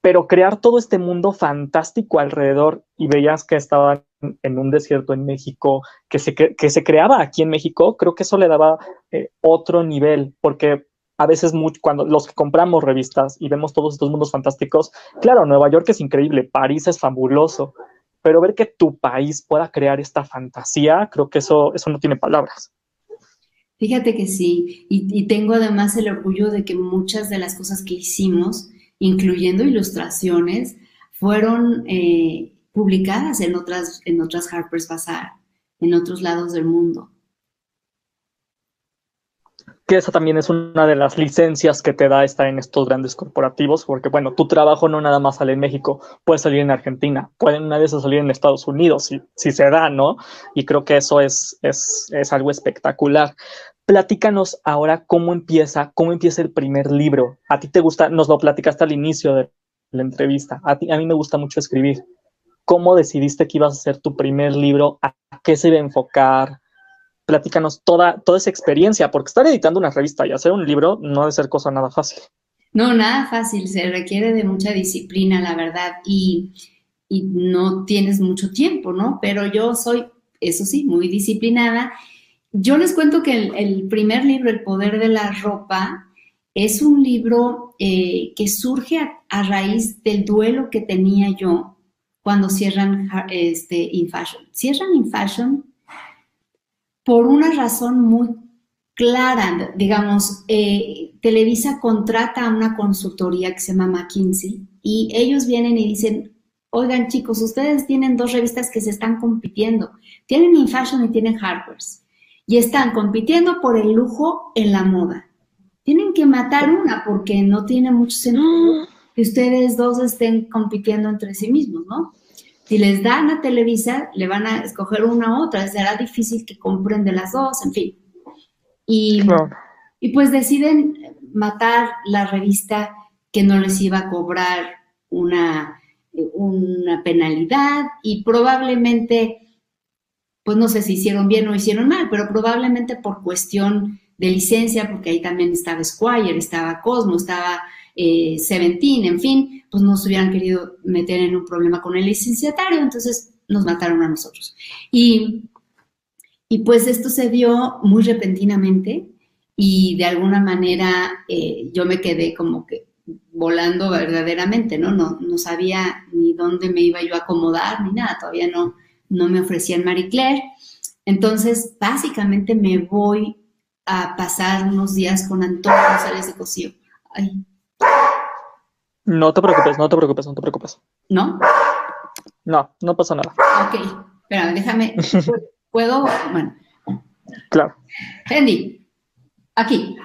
pero crear todo este mundo fantástico alrededor y veías que estaban en un desierto en México, que se, que se creaba aquí en México, creo que eso le daba eh, otro nivel, porque a veces cuando los que compramos revistas y vemos todos estos mundos fantásticos, claro, Nueva York es increíble, París es fabuloso, pero ver que tu país pueda crear esta fantasía, creo que eso, eso no tiene palabras. Fíjate que sí, y, tengo además el orgullo de que muchas de las cosas que hicimos, incluyendo ilustraciones, fueron eh, publicadas en otras, en otras Harper's Bazaar, en otros lados del mundo que esa también es una de las licencias que te da estar en estos grandes corporativos, porque bueno, tu trabajo no nada más sale en México, puede salir en Argentina, puede una vez salir en Estados Unidos, si, si se da, ¿no? Y creo que eso es, es, es algo espectacular. Platícanos ahora cómo empieza, cómo empieza el primer libro. A ti te gusta, nos lo platicaste al inicio de la entrevista, a, ti, a mí me gusta mucho escribir. ¿Cómo decidiste que ibas a hacer tu primer libro? ¿A qué se iba a enfocar? platícanos toda, toda esa experiencia, porque estar editando una revista y hacer un libro no debe ser cosa nada fácil. No, nada fácil, se requiere de mucha disciplina, la verdad, y, no tienes mucho tiempo, ¿no? Pero yo soy, eso sí, muy disciplinada. Yo les cuento que el, primer libro, El Poder de la Ropa, es un libro eh, que surge a, raíz del duelo que tenía yo cuando cierran este, In Fashion. Cierran In Fashion por una razón muy clara, digamos, eh, Televisa contrata a una consultoría que se llama McKinsey y ellos vienen y dicen, oigan chicos, ustedes tienen dos revistas que se están compitiendo, tienen InFashion y tienen Harper's y están compitiendo por el lujo en la moda. Tienen que matar una porque no tiene mucho sentido que ustedes dos estén compitiendo entre sí mismos, ¿no? Si les dan a Televisa, le van a escoger una u otra, será difícil que compren de las dos, en fin. Y, y pues deciden matar la revista que no les iba a cobrar una, una penalidad y probablemente, pues no sé si hicieron bien o hicieron mal, pero probablemente por cuestión de licencia, porque ahí también estaba Squire, estaba Cosmo, estaba eh, Seventeen, en fin, pues nos hubieran querido meter en un problema con el licenciatario, entonces nos mataron a nosotros. Y, y pues esto se dio muy repentinamente y de alguna manera eh, yo me quedé como que volando verdaderamente, ¿no? ¿no? No sabía ni dónde me iba yo a acomodar ni nada, todavía no, no me ofrecían Marie Claire. Entonces, básicamente me voy a pasar unos días con Antonio González de Cosío. Ay. No te preocupes, no te preocupes, no te preocupes. ¿No? No, no pasa nada. Ok, espera, déjame. (laughs) ¿Puedo? Bueno. Claro. Andy, aquí.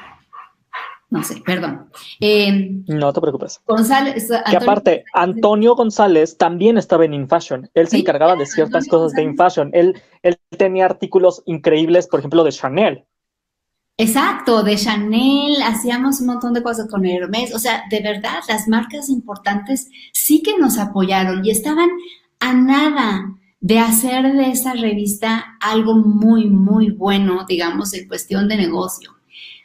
No sé, perdón. Eh, no te preocupes. González. Antonio, que aparte, Antonio González también estaba en InFashion. Él se encargaba de ciertas Antonio cosas González. de InFashion. Él, él tenía artículos increíbles, por ejemplo, de Chanel. Exacto, de Chanel, hacíamos un montón de cosas con Hermes, o sea, de verdad, las marcas importantes sí que nos apoyaron y estaban a nada de hacer de esa revista algo muy, muy bueno, digamos, en cuestión de negocio.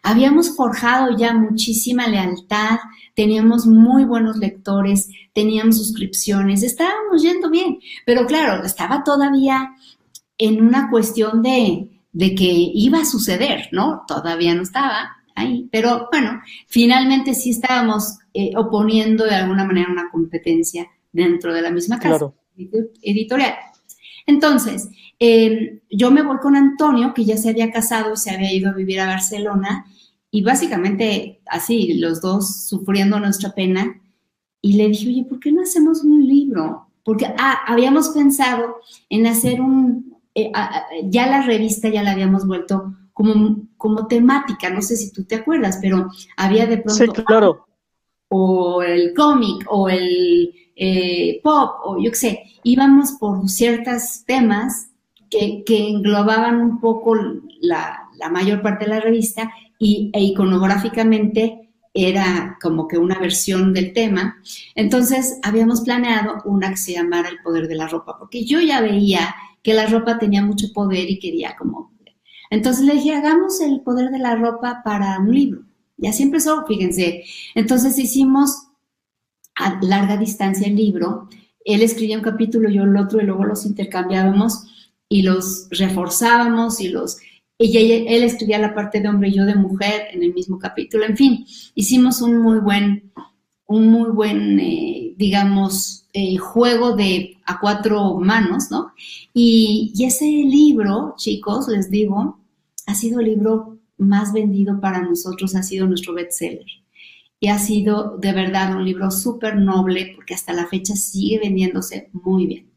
Habíamos forjado ya muchísima lealtad, teníamos muy buenos lectores, teníamos suscripciones, estábamos yendo bien, pero claro, estaba todavía en una cuestión de, de que iba a suceder, ¿no? Todavía no estaba ahí, pero bueno, finalmente sí estábamos eh, oponiendo de alguna manera una competencia dentro de la misma casa claro. editorial. Entonces, eh, yo me voy con Antonio, que ya se había casado, se había ido a vivir a Barcelona, y básicamente así, los dos sufriendo nuestra pena, y le dije, oye, ¿por qué no hacemos un libro? Porque ah, habíamos pensado en hacer un, eh, ya la revista ya la habíamos vuelto como, como temática, no sé si tú te acuerdas, pero había de pronto... Sí, claro. O el cómic, o el eh, pop, o yo qué sé, íbamos por ciertos temas que, englobaban un poco la, la, mayor parte de la revista y e iconográficamente era como que una versión del tema. Entonces habíamos planeado una que se llamara El Poder de la Ropa, porque yo ya veía que la ropa tenía mucho poder y quería como... Entonces le dije, hagamos el poder de la ropa para un libro. Y así empezó, fíjense. Entonces hicimos a larga distancia el libro. Él escribía un capítulo, yo el otro, y luego los intercambiábamos y los reforzábamos y los... Ella, él escribía la parte de hombre y yo de mujer en el mismo capítulo. En fin, hicimos un muy buen, un muy buen, eh, digamos, eh, juego de a cuatro manos, ¿no? Y, y, ese libro, chicos, les digo, ha sido el libro más vendido para nosotros, ha sido nuestro bestseller. Y ha sido de verdad un libro súper noble porque hasta la fecha sigue vendiéndose muy bien.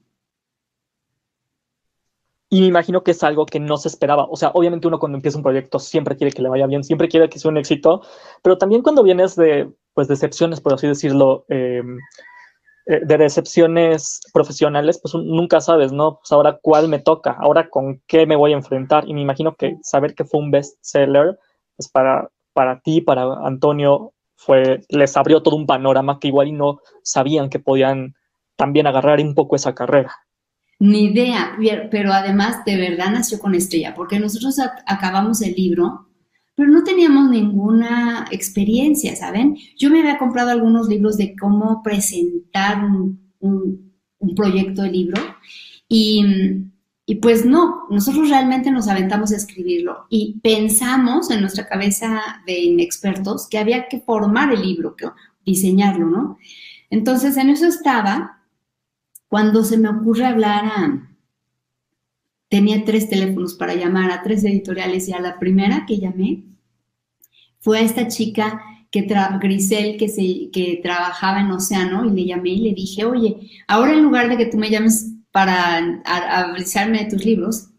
Y me imagino que es algo que no se esperaba. O sea, obviamente uno cuando empieza un proyecto siempre quiere que le vaya bien, siempre quiere que sea un éxito, pero también cuando vienes de, pues, decepciones, por así decirlo, eh, de decepciones profesionales, pues nunca sabes, ¿no? Pues ahora cuál me toca, ahora con qué me voy a enfrentar. Y me imagino que saber que fue un bestseller, pues para, para ti, para Antonio, fue, les abrió todo un panorama que igual no sabían que podían también agarrar un poco esa carrera. Ni idea, pero además de verdad nació con estrella, porque nosotros acabamos el libro, pero no teníamos ninguna experiencia, ¿saben? Yo me había comprado algunos libros de cómo presentar un, un, un proyecto de libro y, y, pues no, nosotros realmente nos aventamos a escribirlo y pensamos en nuestra cabeza de inexpertos que había que formar el libro, que diseñarlo, ¿no? Entonces en eso estaba cuando se me ocurre hablar. Tenía tres teléfonos para llamar a tres editoriales y a la primera que llamé fue a esta chica que Grisel que, se, que trabajaba en Océano y le llamé y le dije, oye, ahora en lugar de que tú me llames para avisarme de tus libros,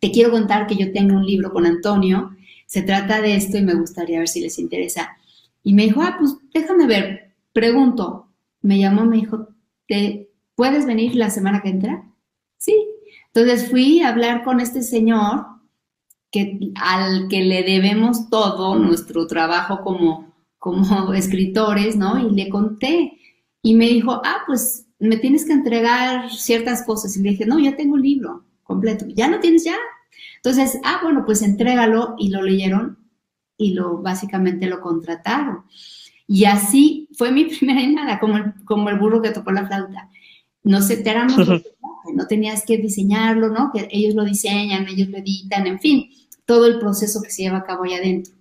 te quiero contar que yo tengo un libro con Antonio, se trata de esto y me gustaría ver si les interesa. Y me dijo, ah, pues déjame ver, pregunto. Me llamó, me dijo, ¿te, ¿puedes venir la semana que entra? Sí. Entonces fui a hablar con este señor que, al que le debemos todo nuestro trabajo como, como (laughs) escritores, ¿no? Y le conté. Y me dijo, ah, pues me tienes que entregar ciertas cosas. Y le dije, no, ya tengo el libro completo. ¿Ya lo tienes ya? Entonces, ah, bueno, pues entrégalo y lo leyeron y lo básicamente lo contrataron. Y así fue mi (laughs) primera nada, como como el burro que tocó la flauta. No se te no tenías que diseñarlo, ¿no? Que ellos lo diseñan, ellos lo editan, en fin, todo el proceso que se lleva a cabo allá adentro.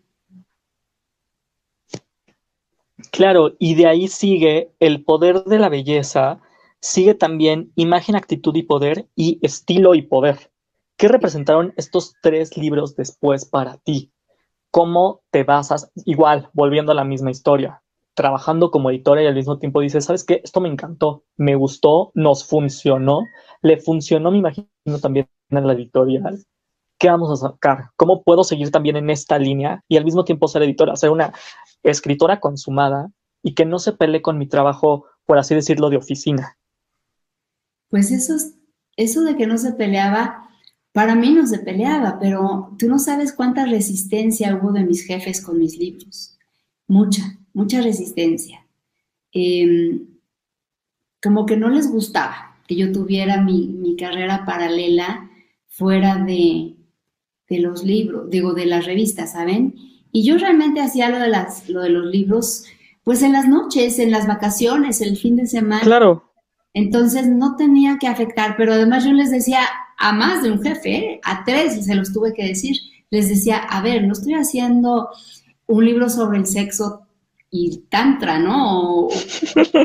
Claro, y de ahí sigue el poder de la belleza, sigue también imagen, actitud y poder y estilo y poder. ¿Qué representaron estos tres libros después para ti? ¿Cómo te basas? Igual, volviendo a la misma historia, trabajando como editora y al mismo tiempo dices, ¿sabes qué? Esto me encantó, me gustó, nos funcionó, le funcionó, me imagino, también a la editorial. ¿Qué vamos a sacar? ¿Cómo puedo seguir también en esta línea y al mismo tiempo ser editora, ser una escritora consumada y que no se pelee con mi trabajo, por así decirlo, de oficina? Pues eso, eso de que no se peleaba, para mí no se peleaba, pero tú no sabes cuánta resistencia hubo de mis jefes con mis libros. Mucha, mucha resistencia. Em, como que no les gustaba que yo tuviera mi, carrera paralela fuera de, de, los libros, digo, de las revistas, ¿saben? Y yo realmente hacía lo de, las, lo de los libros, pues en las noches, en las vacaciones, el fin de semana. Claro. Entonces no tenía que afectar, pero además yo les decía a más de un jefe, ¿eh? a tres, se los tuve que decir, les decía, a ver, no estoy haciendo un libro sobre el sexo y tantra, ¿no?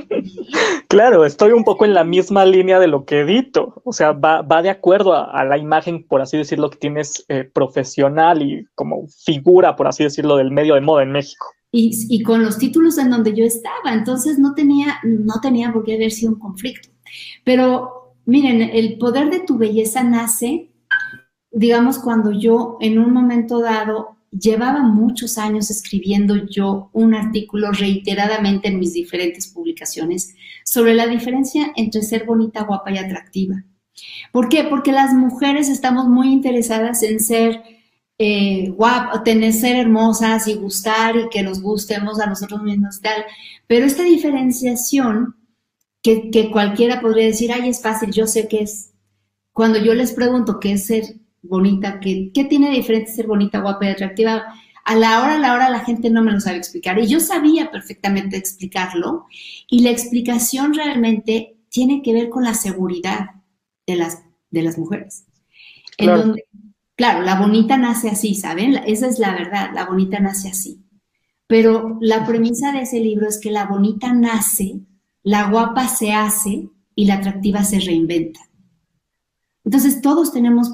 (laughs) claro, estoy un poco en la misma línea de lo que edito, o sea, va, de acuerdo a, la imagen, por así decirlo, que tienes eh, profesional y como figura, por así decirlo, del medio de moda en México. Y, y, con los títulos en donde yo estaba, entonces no tenía, no tenía por qué haber sido un conflicto. Pero miren, el poder de tu belleza nace, digamos, cuando yo en un momento dado llevaba muchos años escribiendo yo un artículo reiteradamente en mis diferentes publicaciones sobre la diferencia entre ser bonita, guapa y atractiva. ¿Por qué? Porque las mujeres estamos muy interesadas en ser eh, guapas, tener ser hermosas y gustar y que nos gustemos a nosotros mismos tal. Pero esta diferenciación que, que cualquiera podría decir, ay, es fácil, yo sé que es. Cuando yo les pregunto qué es ser bonita, ¿qué, ¿qué tiene de diferente ser bonita, guapa y atractiva? A la hora, a la hora la gente no me lo sabe explicar. Y yo sabía perfectamente explicarlo. Y la explicación realmente tiene que ver con la seguridad de las, de las mujeres. Claro. En donde, claro, la bonita nace así, ¿saben? Esa es la verdad, la bonita nace así. Pero la premisa de ese libro es que la bonita nace, la guapa se hace y la atractiva se reinventa. Entonces todos tenemos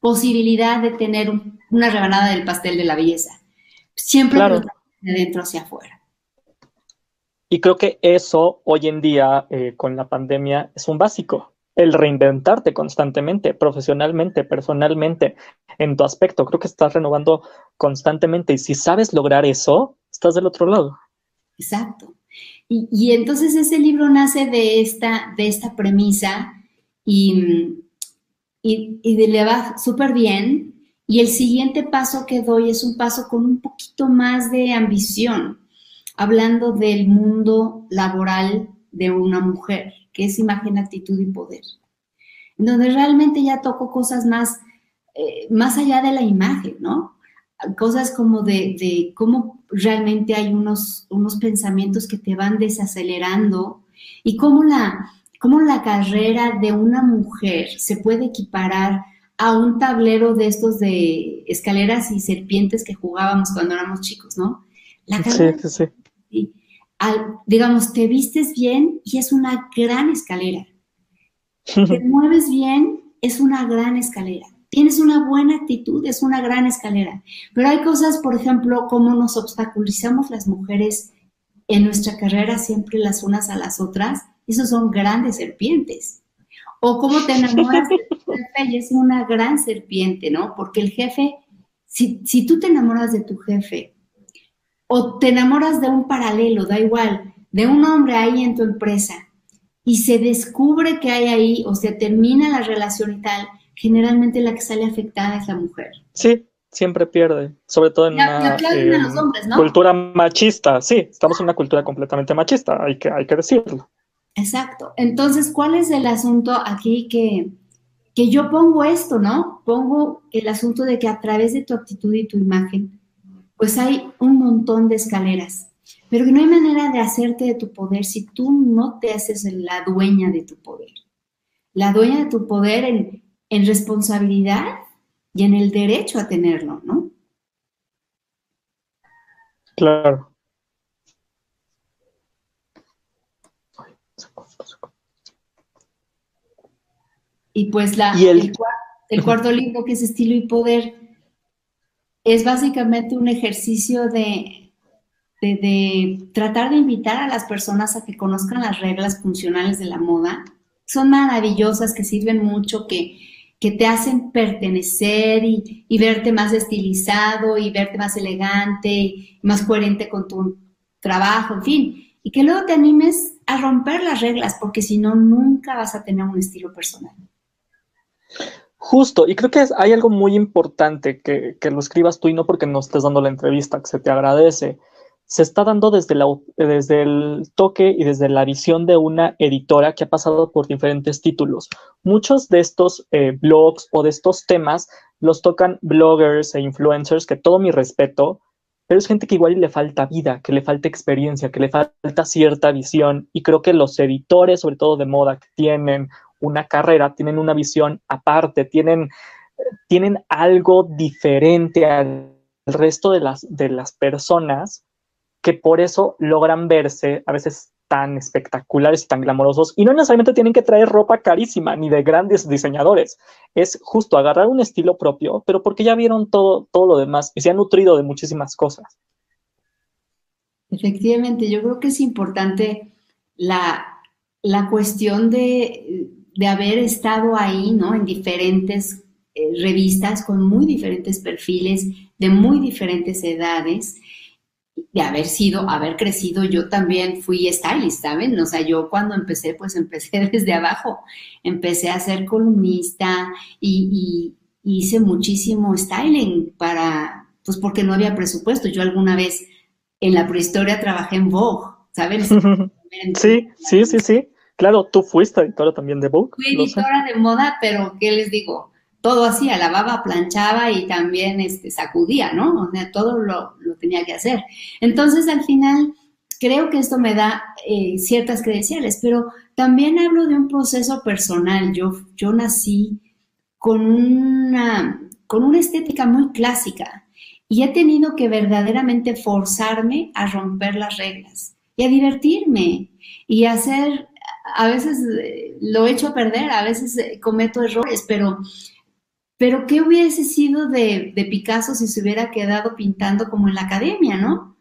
posibilidad de tener una rebanada del pastel de la belleza. Siempre de dentro hacia afuera. Y creo que eso hoy en día, eh, con la pandemia, es un básico. El reinventarte constantemente, profesionalmente, personalmente, en tu aspecto. Creo que estás renovando constantemente. Y si sabes lograr eso, estás del otro lado. Exacto. Y, y entonces ese libro nace de esta, de esta premisa y, y, y le va súper bien. Y el siguiente paso que doy es un paso con un poquito más de ambición, hablando del mundo laboral de una mujer, que es imagen, actitud y poder, donde realmente ya toco cosas más, eh, más allá de la imagen, ¿no? Cosas como de, de, cómo realmente hay unos, unos pensamientos que te van desacelerando y cómo la, cómo la carrera de una mujer se puede equiparar a un tablero de estos de escaleras y serpientes que jugábamos cuando éramos chicos, ¿no? La sí, sí, sí. digamos, te vistes bien y es una gran escalera. Te (laughs) mueves bien, es una gran escalera. Tienes una buena actitud, es una gran escalera. Pero hay cosas, por ejemplo, como nos obstaculizamos las mujeres en nuestra carrera siempre las unas a las otras esos son grandes serpientes. O cómo te enamoras de tu (laughs) jefe y es una gran serpiente, ¿no? Porque el jefe, si, si tú te enamoras de tu jefe o te enamoras de un paralelo, da igual, de un hombre ahí en tu empresa y se descubre que hay ahí o se termina la relación y tal, generalmente la que sale afectada es la mujer. Sí, siempre pierde, sobre todo en una cultura machista. Sí, estamos en una cultura completamente machista, hay que, hay que decirlo. Exacto. Entonces, ¿cuál es el asunto aquí que, que yo pongo esto, ¿no? Pongo el asunto de que a través de tu actitud y tu imagen, pues hay un montón de escaleras. pero que no hay manera de hacerte de tu poder si tú no te haces la dueña de tu poder. La dueña de tu poder en, en responsabilidad y en el derecho a tenerlo, ¿no? Claro. Y pues la, el... cuarto libro, que es Estilo y Poder, es básicamente un ejercicio de, de, tratar de invitar a las personas a que conozcan las reglas funcionales de la moda. Son maravillosas, que sirven mucho, que, que te hacen pertenecer y, y, verte más estilizado y verte más elegante y más coherente con tu trabajo, en fin. Y que luego te animes a romper las reglas, porque si no, nunca vas a tener un estilo personal. Justo, y creo que hay algo muy importante que, lo escribas tú y no porque no estés dando la entrevista, que se te agradece. Se está dando desde, la, desde el toque y desde la visión de una editora que ha pasado por diferentes títulos. Muchos de estos eh, blogs o de estos temas los tocan bloggers e influencers, que todo mi respeto, pero es gente que igual le falta vida, que le falta experiencia, que le falta cierta visión. Y creo que los editores, sobre todo de moda, que tienen una carrera, tienen una visión aparte, tienen, tienen algo diferente al resto de las, de las personas que por eso logran verse a veces tan espectaculares y tan glamorosos y no necesariamente tienen que traer ropa carísima ni de grandes diseñadores. Es justo agarrar un estilo propio, pero porque ya vieron todo, todo lo demás y se han nutrido de muchísimas cosas. Efectivamente, yo creo que es importante la, la cuestión de, de haber estado ahí, ¿no? En diferentes eh, revistas con muy diferentes perfiles, de muy diferentes edades, de haber sido, haber crecido, yo también fui stylist, ¿saben? O sea, yo cuando empecé, pues (laughs) empecé desde abajo, empecé a ser columnista y, hice muchísimo styling para, pues porque no había presupuesto. Yo alguna vez en la prehistoria trabajé en Vogue, ¿saben? (laughs) Sí, sí, sí, sí. Claro, tú fuiste editora también de Vogue. Fui editora de moda, pero ¿qué les digo? Todo hacía, lavaba, planchaba y también este, sacudía, ¿no? O sea, todo lo, tenía que hacer. Entonces, al final, creo que esto me da eh, ciertas credenciales, pero también hablo de un proceso personal. Yo, yo nací con una, con una estética muy clásica y he tenido que verdaderamente forzarme a romper las reglas y a divertirme y a hacer a veces eh, lo echo a perder, a veces eh, cometo errores, pero, pero ¿qué hubiese sido de, Picasso si se hubiera quedado pintando como en la academia, no?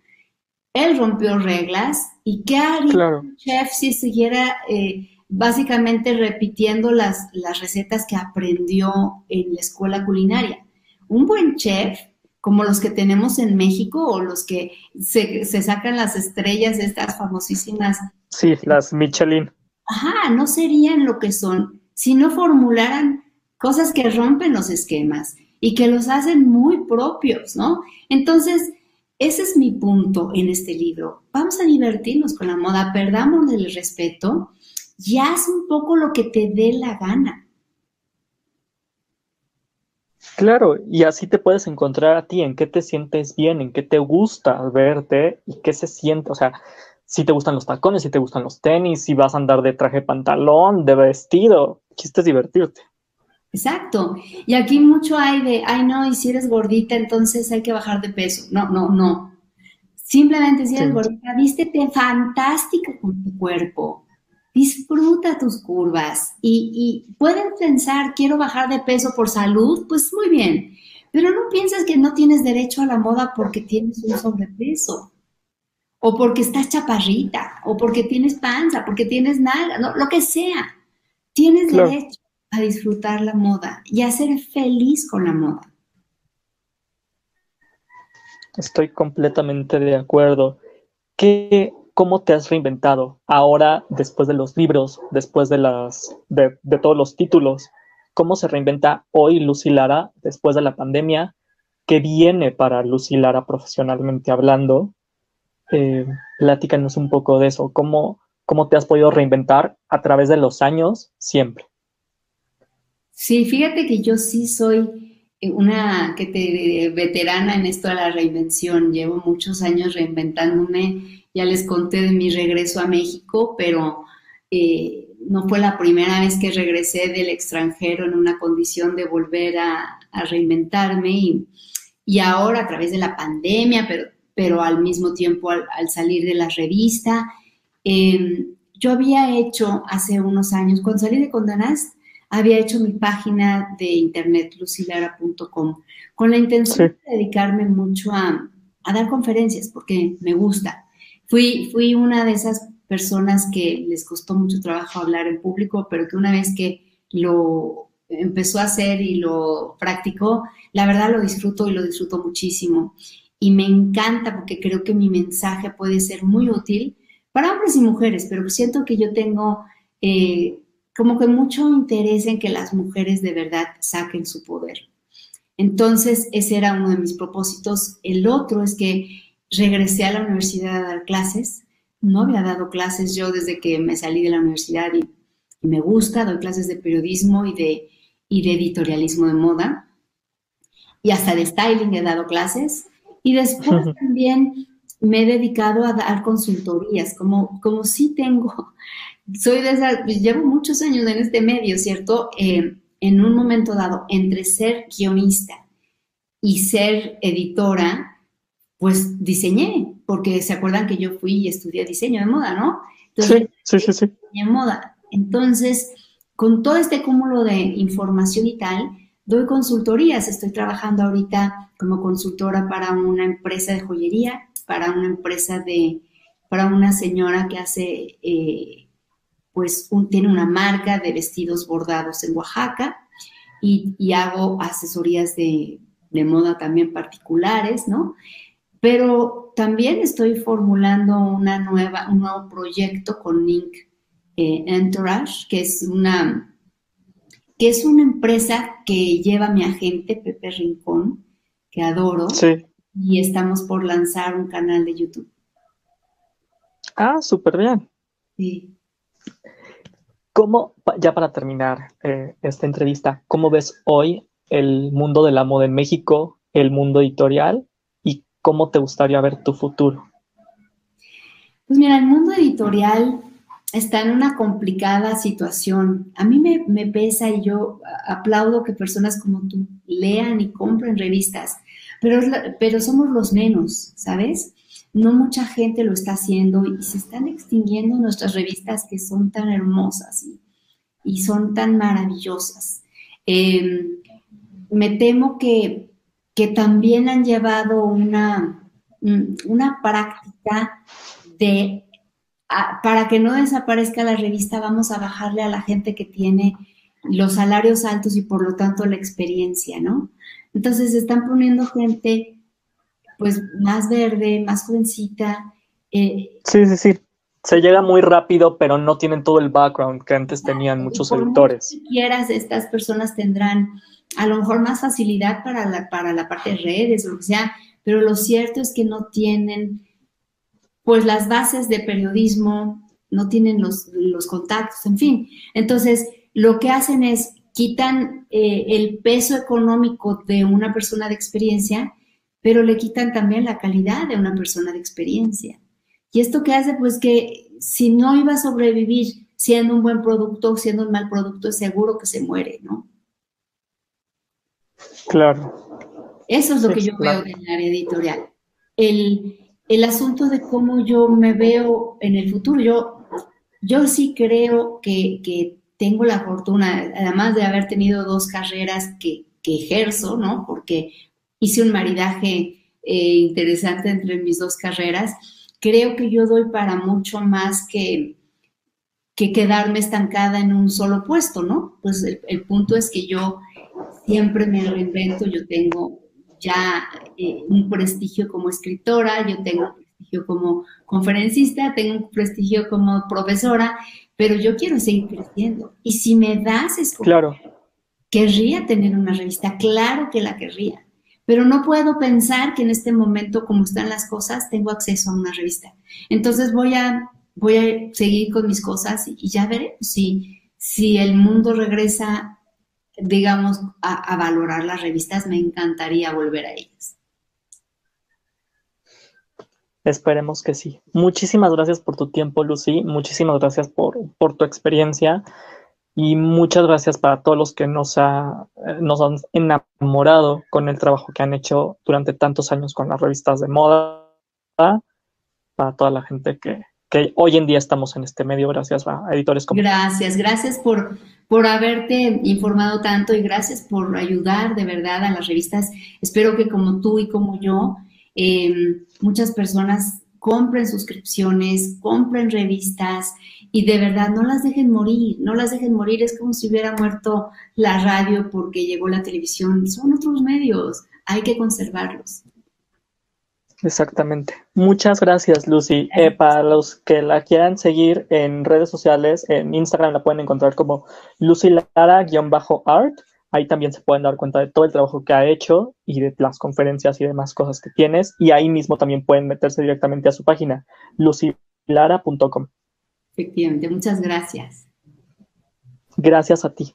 Él rompió reglas y ¿qué haría un chef si siguiera eh, básicamente repitiendo las, las recetas que aprendió en la escuela culinaria? Un buen chef como los que tenemos en México o los que se, se sacan las estrellas, estas famosísimas. Sí, las Michelin ajá, no serían lo que son si no formularan cosas que rompen los esquemas y que los hacen muy propios, ¿no? Entonces, ese es mi punto en este libro. Vamos a divertirnos con la moda, perdamos el respeto y haz un poco lo que te dé la gana. Claro, y así te puedes encontrar a ti, en qué te sientes bien, en qué te gusta verte y qué se siente, o sea, si te gustan los tacones, si te gustan los tenis, si vas a andar de traje pantalón, de vestido. Quisiste divertirte. Exacto. Y aquí mucho hay de, ay no, y si eres gordita, entonces hay que bajar de peso. No, no, no. Simplemente si eres gordita, vístete fantástica con tu cuerpo. Disfruta tus curvas y, y pueden pensar, quiero bajar de peso por salud, pues muy bien. Pero no pienses que no tienes derecho a la moda porque tienes un sobrepeso o porque estás chaparrita, o porque tienes panza, porque tienes nada, no, lo que sea. Tienes derecho a disfrutar la moda y a ser feliz con la moda. Estoy completamente de acuerdo. ¿Qué, ¿Cómo te has reinventado ahora después de los libros, después de, las, de, de todos los títulos? ¿Cómo se reinventa hoy Lucy Lara después de la pandemia? ¿Qué viene para Lucy Lara profesionalmente hablando? Eh, platícanos un poco de eso. ¿Cómo, ¿Cómo te has podido reinventar a través de los años siempre? Sí, fíjate que yo sí soy una que te, veterana en esto de la reinvención. Llevo muchos años reinventándome. Ya les conté de mi regreso a México, pero eh, no fue la primera vez que regresé del extranjero en una condición de volver a, reinventarme y, y, ahora a través de la pandemia, pero, pero al mismo tiempo al, salir de la revista. Em, yo había hecho hace unos años, cuando salí de Condanast, había hecho mi página de internet, lucilara.com, con la intención de dedicarme mucho a, a, dar conferencias, porque me gusta. Fui, fui una de esas personas que les costó mucho trabajo hablar en público, pero que una vez que lo empezó a hacer y lo practicó, la verdad lo disfruto y lo disfruto muchísimo. Y me encanta porque creo que mi mensaje puede ser muy útil para hombres y mujeres, pero siento que yo tengo eh, como que mucho interés en que las mujeres de verdad saquen su poder. Entonces, ese era uno de mis propósitos. El otro es que regresé a la universidad a dar clases no había dado clases yo desde que me salí de la universidad y, me gusta, doy clases de periodismo y de, y de editorialismo de moda. Y hasta de styling he dado clases. Y después también me he dedicado a dar consultorías, como, como sí tengo, soy de esa, llevo muchos años en este medio, ¿cierto? Eh, en un momento dado, entre ser guionista y ser editora, pues diseñé, porque se acuerdan que yo fui y estudié diseño de moda, ¿no? Entonces, sí, sí, sí, sí. moda. Entonces, con todo este cúmulo de información y tal, doy consultorías. Estoy trabajando ahorita como consultora para una empresa de joyería, para una empresa de, para una señora que hace, eh, pues, tiene una marca de vestidos bordados en Oaxaca y, hago asesorías de, de moda también particulares, ¿no? Pero también estoy formulando una nueva, un nuevo proyecto con Link eh, Entourage, que es una que es una empresa que lleva mi agente Pepe Rincón, que adoro, sí. y estamos por lanzar un canal de YouTube. Ah, súper bien. Sí. ¿Cómo, ya para terminar eh, esta entrevista, cómo ves hoy el mundo de la moda en México, el mundo editorial ¿cómo te gustaría ver tu futuro? Pues mira, el mundo editorial está en una complicada situación. A mí me, pesa y yo aplaudo que personas como tú lean y compren revistas, pero, pero somos los menos, ¿sabes? No mucha gente lo está haciendo y se están extinguiendo nuestras revistas que son tan hermosas y, son tan maravillosas. Em, me temo que que también han llevado una, mm, una práctica de, para que no desaparezca la revista, vamos a bajarle a la gente que tiene los salarios altos y por lo tanto la experiencia, ¿no? Entonces están poniendo gente pues más verde, más jovencita. Eh, sí, sí, sí. Se llega muy rápido, pero no tienen todo el background que antes tenían muchos editores. Si quieras, estas personas tendrán a lo mejor más facilidad para la, para la parte de redes o lo que sea, pero lo cierto es que no tienen pues las bases de periodismo, no tienen los, contactos, en fin. Entonces, lo que hacen es quitan eh, el peso económico de una persona de experiencia, pero le quitan también la calidad de una persona de experiencia. Y esto que hace, pues que si no iba a sobrevivir siendo un buen producto o siendo un mal producto, es seguro que se muere, ¿no? Claro. Eso es lo que yo veo en el área editorial. El, asunto de cómo yo me veo en el futuro, yo, yo sí creo que, tengo la fortuna, además de haber tenido dos carreras que, ejerzo, ¿no? Porque hice un maridaje eh, interesante entre mis dos carreras, creo que yo doy para mucho más que, que quedarme estancada en un solo puesto, ¿no? Pues el punto es que yo siempre me reinvento, yo tengo ya eh, un prestigio como escritora, yo tengo un prestigio como conferencista, tengo un prestigio como profesora, pero yo quiero seguir creciendo. Y si me das es claro. querría tener una revista, claro que la querría, pero no puedo pensar que en este momento, como están las cosas, tengo acceso a una revista. Entonces voy a, voy a seguir con mis cosas y, ya veré si, si el mundo regresa digamos, a, valorar las revistas, me encantaría volver a ellas. Esperemos que sí. Muchísimas gracias por tu tiempo, Lucy. Muchísimas gracias por, por tu experiencia. Y muchas gracias para todos los que nos, ha, nos han enamorado con el trabajo que han hecho durante tantos años con las revistas de moda. Para toda la gente que, que hoy en día estamos en este medio, gracias a editores como. Gracias, gracias por, por haberte informado tanto y gracias por ayudar de verdad a las revistas. Espero que como tú y como yo, em, muchas personas compren suscripciones, compren revistas y de verdad no las dejen morir, no las dejen morir. Es como si hubiera muerto la radio porque llegó la televisión. Son otros medios, hay que conservarlos. Exactamente. Muchas gracias, Lucy. Eh, para los que la quieran seguir en redes sociales, en Instagram la pueden encontrar como Lucy Lara-art. Ahí también se pueden dar cuenta de todo el trabajo que ha hecho y de las conferencias y demás cosas que tienes. Y ahí mismo también pueden meterse directamente a su página, lucylara.com. Efectivamente, muchas gracias. Gracias a ti.